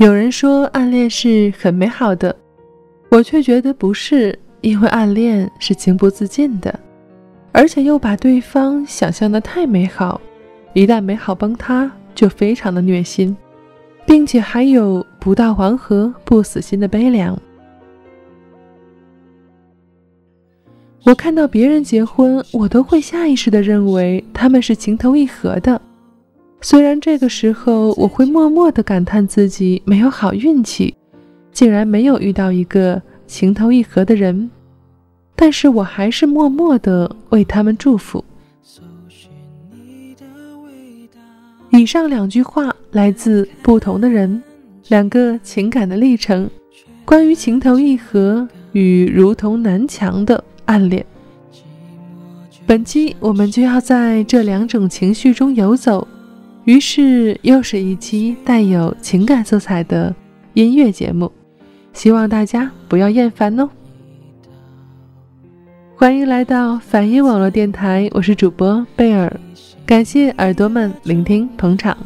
有人说暗恋是很美好的，我却觉得不是，因为暗恋是情不自禁的，而且又把对方想象的太美好，一旦美好崩塌，就非常的虐心，并且还有不到黄河不死心的悲凉。我看到别人结婚，我都会下意识的认为他们是情投意合的。虽然这个时候我会默默的感叹自己没有好运气，竟然没有遇到一个情投意合的人，但是我还是默默的为他们祝福。以上两句话来自不同的人，两个情感的历程，关于情投意合与如同南墙的暗恋。本期我们就要在这两种情绪中游走。于是，又是一期带有情感色彩的音乐节目，希望大家不要厌烦哦。欢迎来到反音网络电台，我是主播贝尔，感谢耳朵们聆听捧场。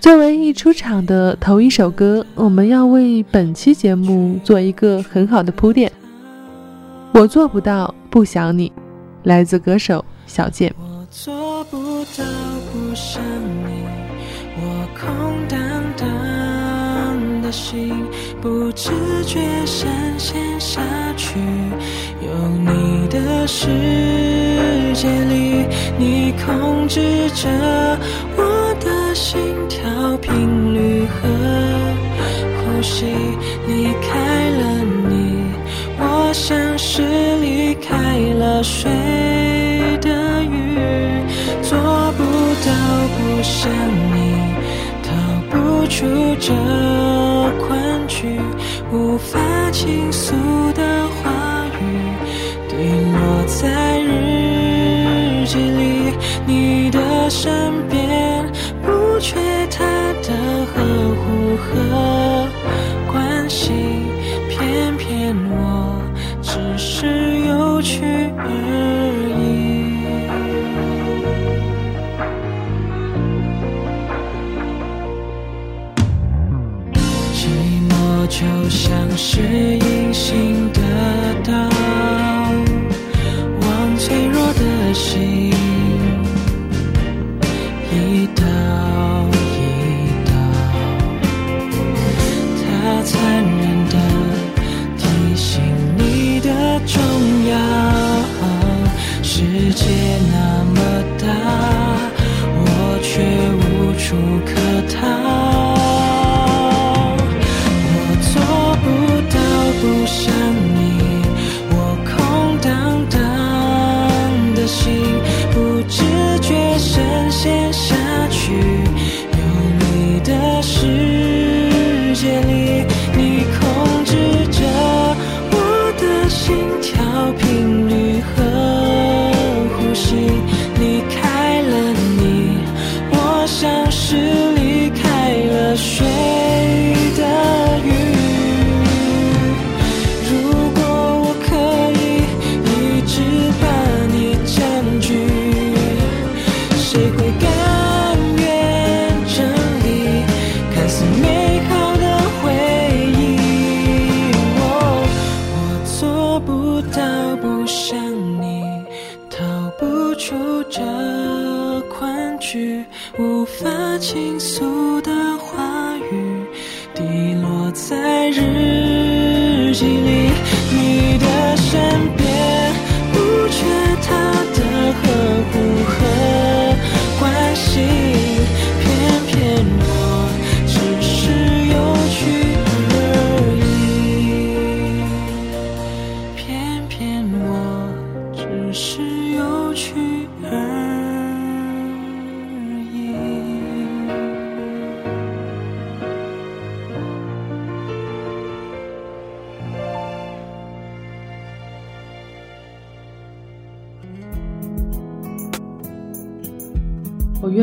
作为一出场的头一首歌，我们要为本期节目做一个很好的铺垫。我做不到不想你，来自歌手小贱。做不到想你，我空荡荡的心不自觉深陷下去。有你的世界里，你控制着我的心跳频率和呼吸。离开了你，我像是离开了水的鱼。不想你，逃不出这困局，无法倾诉的话语，滴落在日记里。你的身边，像是隐形的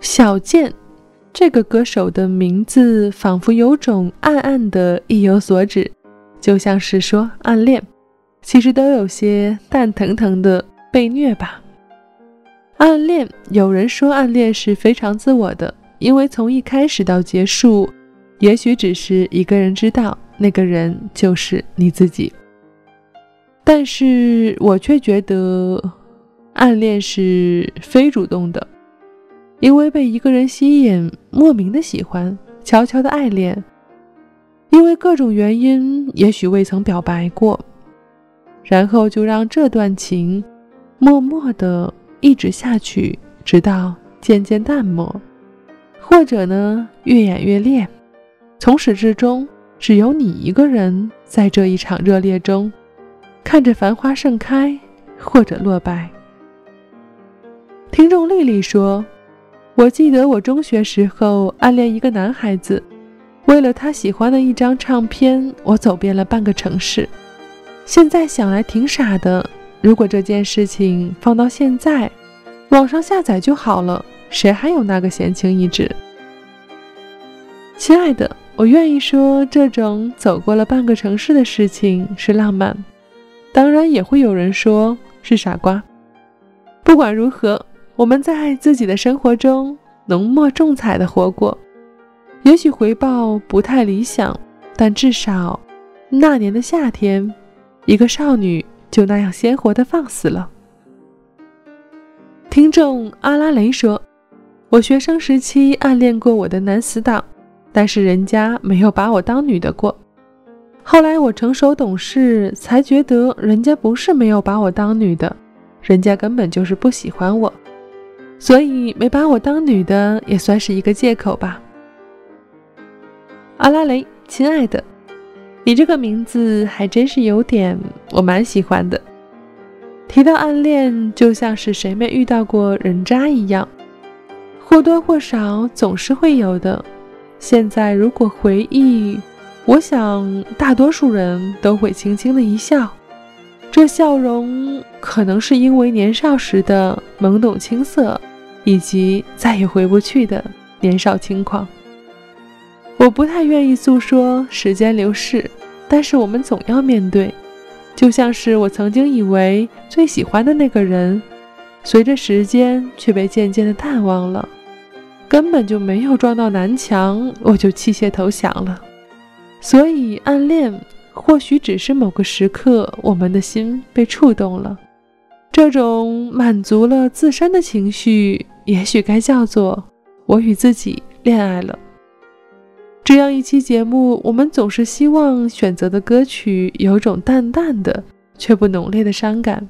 小贱，这个歌手的名字仿佛有种暗暗的意有所指，就像是说暗恋，其实都有些蛋疼疼的被虐吧。暗恋，有人说暗恋是非常自我的，因为从一开始到结束，也许只是一个人知道，那个人就是你自己。但是我却觉得，暗恋是非主动的，因为被一个人吸引，莫名的喜欢，悄悄的爱恋，因为各种原因，也许未曾表白过，然后就让这段情默默的。一直下去，直到渐渐淡漠，或者呢越演越烈，从始至终只有你一个人在这一场热烈中，看着繁花盛开或者落败。听众丽丽说：“我记得我中学时候暗恋一个男孩子，为了他喜欢的一张唱片，我走遍了半个城市。现在想来挺傻的。”如果这件事情放到现在，网上下载就好了，谁还有那个闲情逸致？亲爱的，我愿意说，这种走过了半个城市的事情是浪漫，当然也会有人说是傻瓜。不管如何，我们在自己的生活中浓墨重彩的活过，也许回报不太理想，但至少那年的夏天，一个少女。就那样鲜活的放肆了。听众阿拉蕾说：“我学生时期暗恋过我的男死党，但是人家没有把我当女的过。后来我成熟懂事，才觉得人家不是没有把我当女的，人家根本就是不喜欢我，所以没把我当女的也算是一个借口吧。”阿拉蕾，亲爱的。你这个名字还真是有点，我蛮喜欢的。提到暗恋，就像是谁没遇到过人渣一样，或多或少总是会有的。现在如果回忆，我想大多数人都会轻轻的一笑，这笑容可能是因为年少时的懵懂青涩，以及再也回不去的年少轻狂。我不太愿意诉说时间流逝，但是我们总要面对。就像是我曾经以为最喜欢的那个人，随着时间却被渐渐的淡忘了，根本就没有撞到南墙，我就弃械投降了。所以暗恋或许只是某个时刻，我们的心被触动了，这种满足了自身的情绪，也许该叫做我与自己恋爱了。这样一期节目，我们总是希望选择的歌曲有种淡淡的却不浓烈的伤感。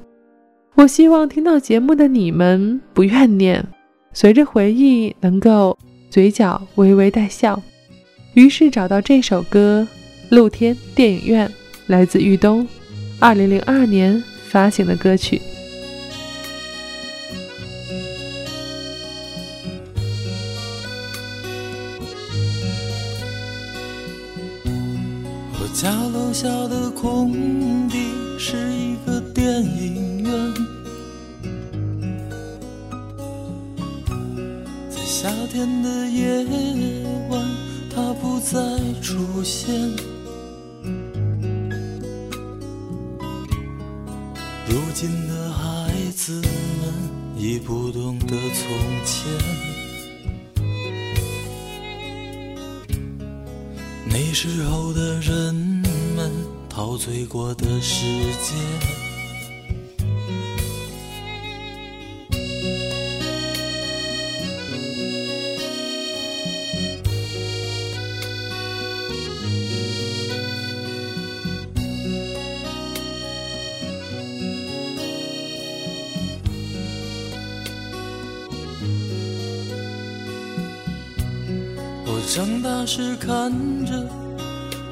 我希望听到节目的你们不怨念，随着回忆能够嘴角微微带笑。于是找到这首歌《露天电影院》，来自豫东，二零零二年发行的歌曲。家楼下的空地是一个电影院，在夏天的夜晚，它不再出现。如今的孩子们已不懂得从前。那时候的人陶醉过的世界。我长大时看着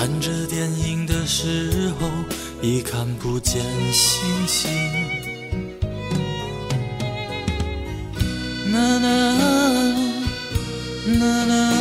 看着电影的时候，已看不见星星。啦啦啦啦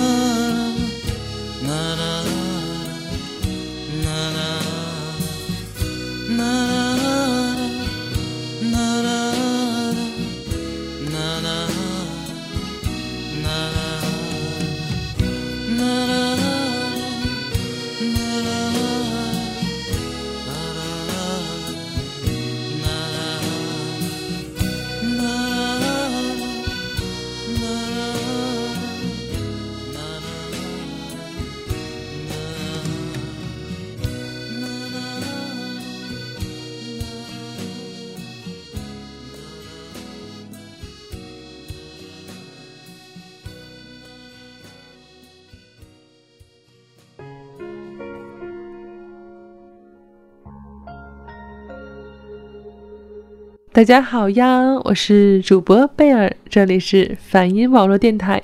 大家好呀，我是主播贝尔，这里是反音网络电台。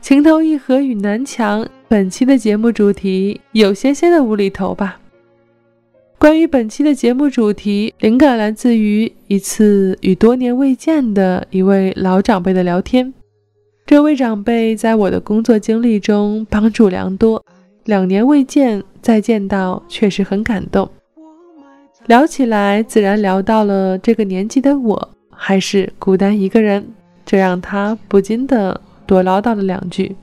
情投意合与南墙，本期的节目主题有些些的无厘头吧。关于本期的节目主题，灵感来自于一次与多年未见的一位老长辈的聊天。这位长辈在我的工作经历中帮助良多，两年未见，再见到确实很感动。聊起来，自然聊到了这个年纪的我还是孤单一个人，这让他不禁的多唠叨了两句。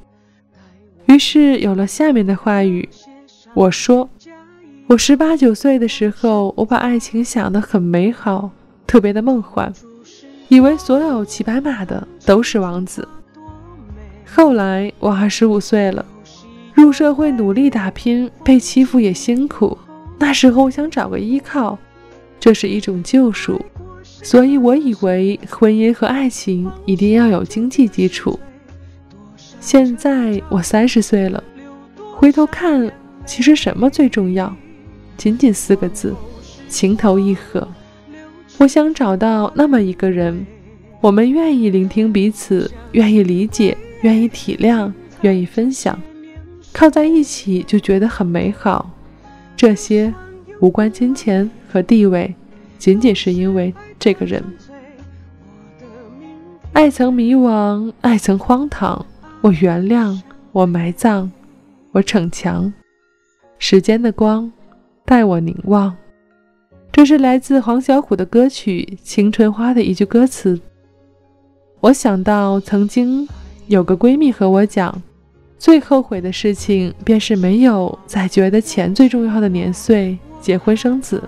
于是有了下面的话语。我说，我十八九岁的时候，我把爱情想得很美好，特别的梦幻，以为所有骑白马的都是王子。后来我二十五岁了，入社会努力打拼，被欺负也辛苦。那时候我想找个依靠，这是一种救赎，所以我以为婚姻和爱情一定要有经济基础。现在我三十岁了，回头看，其实什么最重要？仅仅四个字：情投意合。我想找到那么一个人，我们愿意聆听彼此，愿意理解，愿意体谅，愿意分享，靠在一起就觉得很美好。这些无关金钱和地位，仅仅是因为这个人。爱曾迷惘，爱曾荒唐，我原谅，我埋葬，我逞强。时间的光，待我凝望。这是来自黄小琥的歌曲《青春花》的一句歌词。我想到曾经有个闺蜜和我讲。最后悔的事情，便是没有在觉得钱最重要的年岁结婚生子。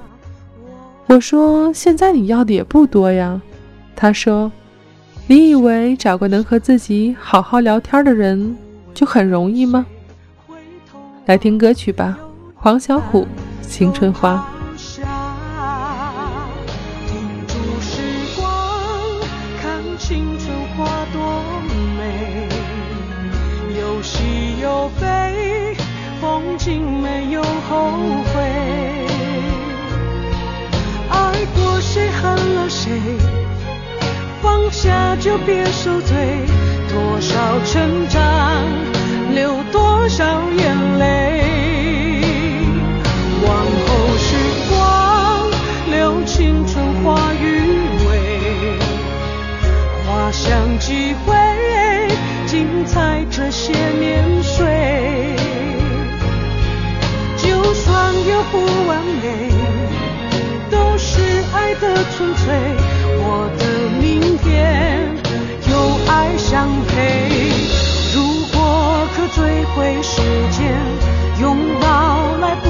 我说：“现在你要的也不多呀。”他说：“你以为找个能和自己好好聊天的人就很容易吗？”来听歌曲吧，黄小琥《青春花》。飞，风景。没有后悔。爱过谁恨了谁，放下就别受罪。多少成长，流多少眼泪。往后时光，留青春花余味，花香几回，精彩这些年纯粹。我的明天有爱相陪。如果可追回时间，拥抱来不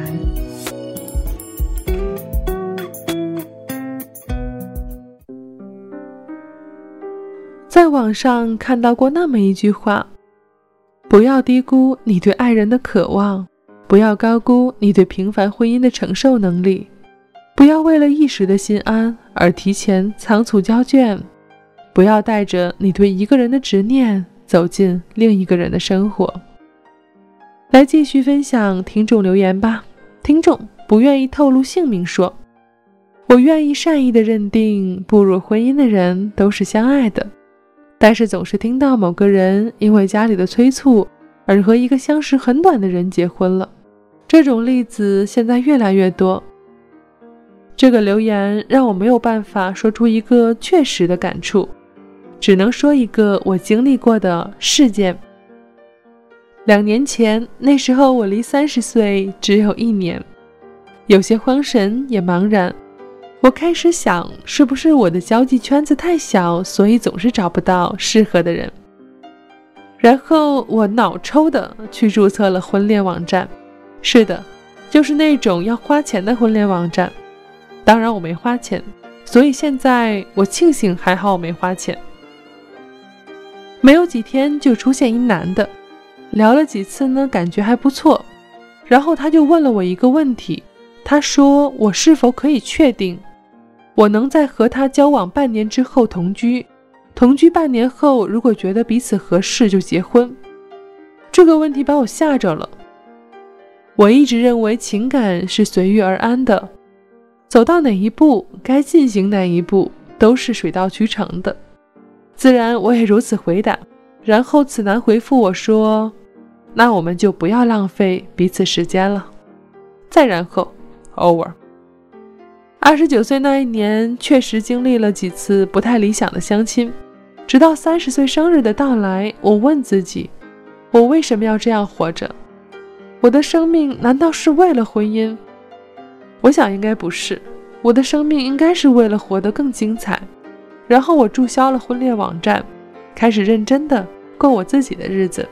网上看到过那么一句话：不要低估你对爱人的渴望，不要高估你对平凡婚姻的承受能力，不要为了一时的心安而提前仓促交卷，不要带着你对一个人的执念走进另一个人的生活。来继续分享听众留言吧。听众不愿意透露姓名说：“我愿意善意的认定，步入婚姻的人都是相爱的。”但是总是听到某个人因为家里的催促而和一个相识很短的人结婚了，这种例子现在越来越多。这个留言让我没有办法说出一个确实的感触，只能说一个我经历过的事件。两年前，那时候我离三十岁只有一年，有些慌神也茫然。我开始想，是不是我的交际圈子太小，所以总是找不到适合的人。然后我脑抽的去注册了婚恋网站，是的，就是那种要花钱的婚恋网站。当然我没花钱，所以现在我庆幸还好我没花钱。没有几天就出现一男的，聊了几次呢，感觉还不错。然后他就问了我一个问题，他说我是否可以确定？我能在和他交往半年之后同居，同居半年后，如果觉得彼此合适就结婚。这个问题把我吓着了。我一直认为情感是随遇而安的，走到哪一步该进行哪一步都是水到渠成的。自然，我也如此回答。然后此男回复我说：“那我们就不要浪费彼此时间了。”再然后，over。二十九岁那一年，确实经历了几次不太理想的相亲，直到三十岁生日的到来，我问自己：我为什么要这样活着？我的生命难道是为了婚姻？我想应该不是，我的生命应该是为了活得更精彩。然后我注销了婚恋网站，开始认真的过我自己的日子。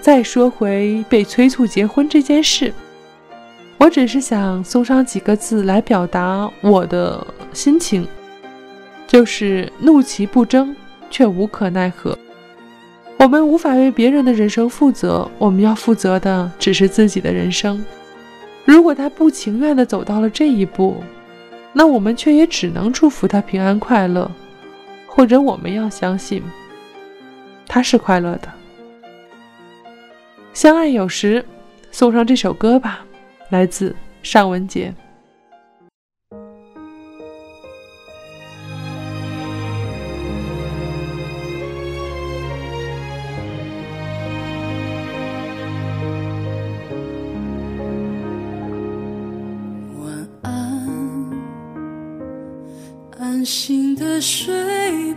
再说回被催促结婚这件事，我只是想送上几个字来表达我的心情，就是怒其不争，却无可奈何。我们无法为别人的人生负责，我们要负责的只是自己的人生。如果他不情愿地走到了这一步，那我们却也只能祝福他平安快乐，或者我们要相信他是快乐的。相爱有时，送上这首歌吧，来自尚雯婕。安心的睡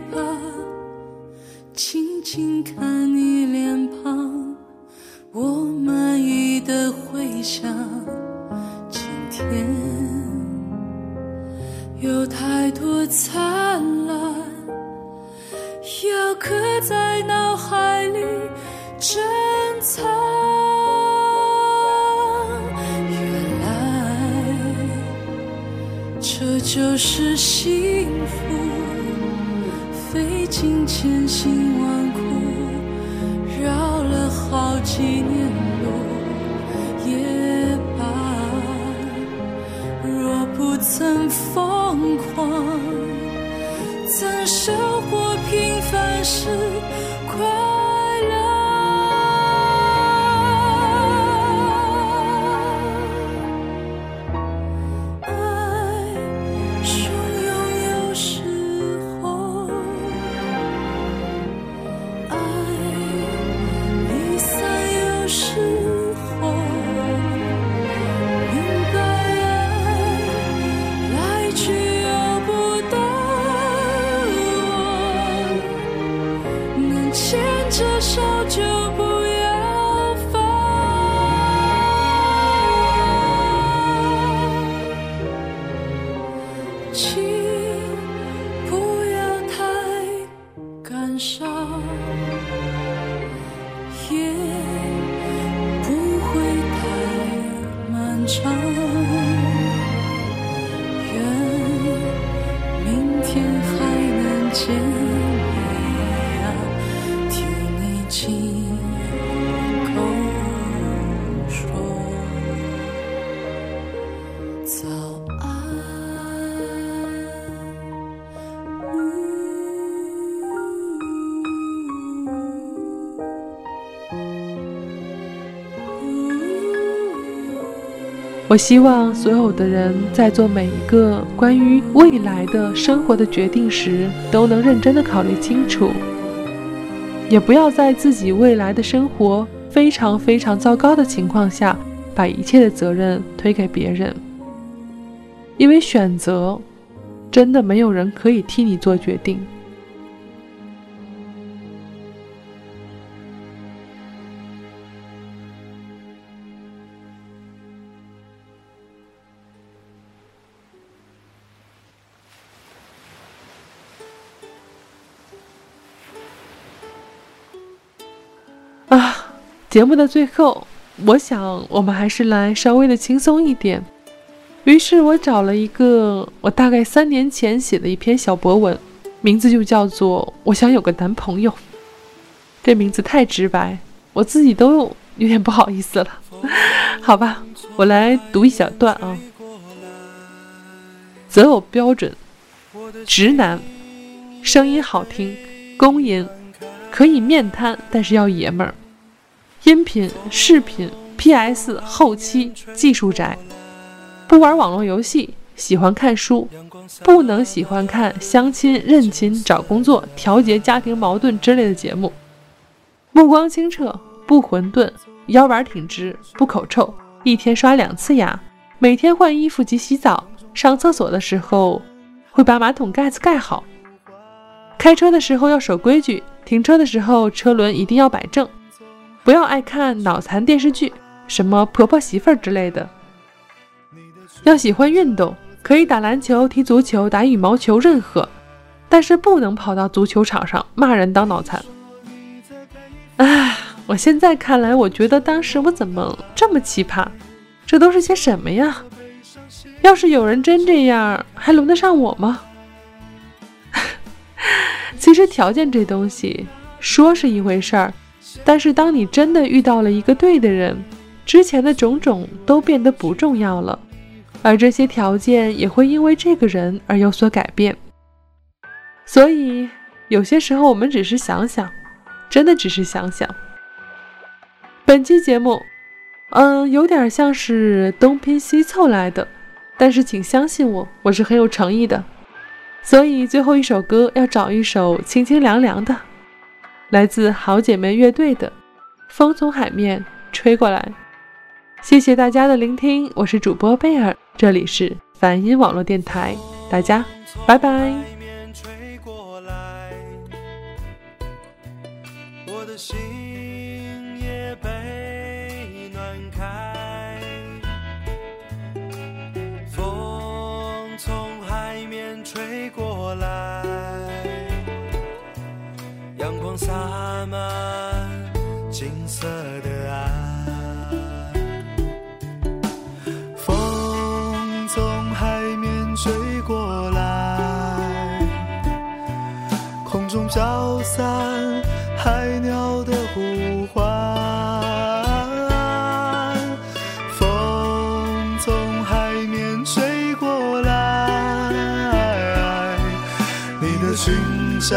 不曾疯狂，怎收获平凡时快？月我希望所有的人在做每一个关于未来的生活的决定时，都能认真的考虑清楚，也不要在自己未来的生活非常非常糟糕的情况下，把一切的责任推给别人。因为选择，真的没有人可以替你做决定。节目的最后，我想我们还是来稍微的轻松一点。于是我找了一个我大概三年前写的一篇小博文，名字就叫做《我想有个男朋友》。这名字太直白，我自己都有点不好意思了。好吧，我来读一小段啊。择偶标准：直男，声音好听，公音，可以面瘫，但是要爷们儿。音频、视频、PS、后期、技术宅，不玩网络游戏，喜欢看书，不能喜欢看相亲、认亲、找工作、调节家庭矛盾之类的节目。目光清澈，不混沌，腰板挺直，不口臭，一天刷两次牙，每天换衣服及洗澡，上厕所的时候会把马桶盖子盖好。开车的时候要守规矩，停车的时候车轮一定要摆正，不要爱看脑残电视剧，什么婆婆媳妇儿之类的。要喜欢运动，可以打篮球、踢足球、打羽毛球，任何，但是不能跑到足球场上骂人当脑残。唉，我现在看来，我觉得当时我怎么这么奇葩？这都是些什么呀？要是有人真这样，还轮得上我吗？其实条件这东西说是一回事儿，但是当你真的遇到了一个对的人，之前的种种都变得不重要了，而这些条件也会因为这个人而有所改变。所以有些时候我们只是想想，真的只是想想。本期节目，嗯，有点像是东拼西凑来的，但是请相信我，我是很有诚意的。所以最后一首歌要找一首清清凉凉的，来自好姐妹乐队的《风从海面吹过来》。谢谢大家的聆听，我是主播贝尔，这里是梵音网络电台，大家拜拜。洒满金色的岸。风从海面吹过来，空中飘散海鸟的呼唤。风从海面吹过来，你的裙角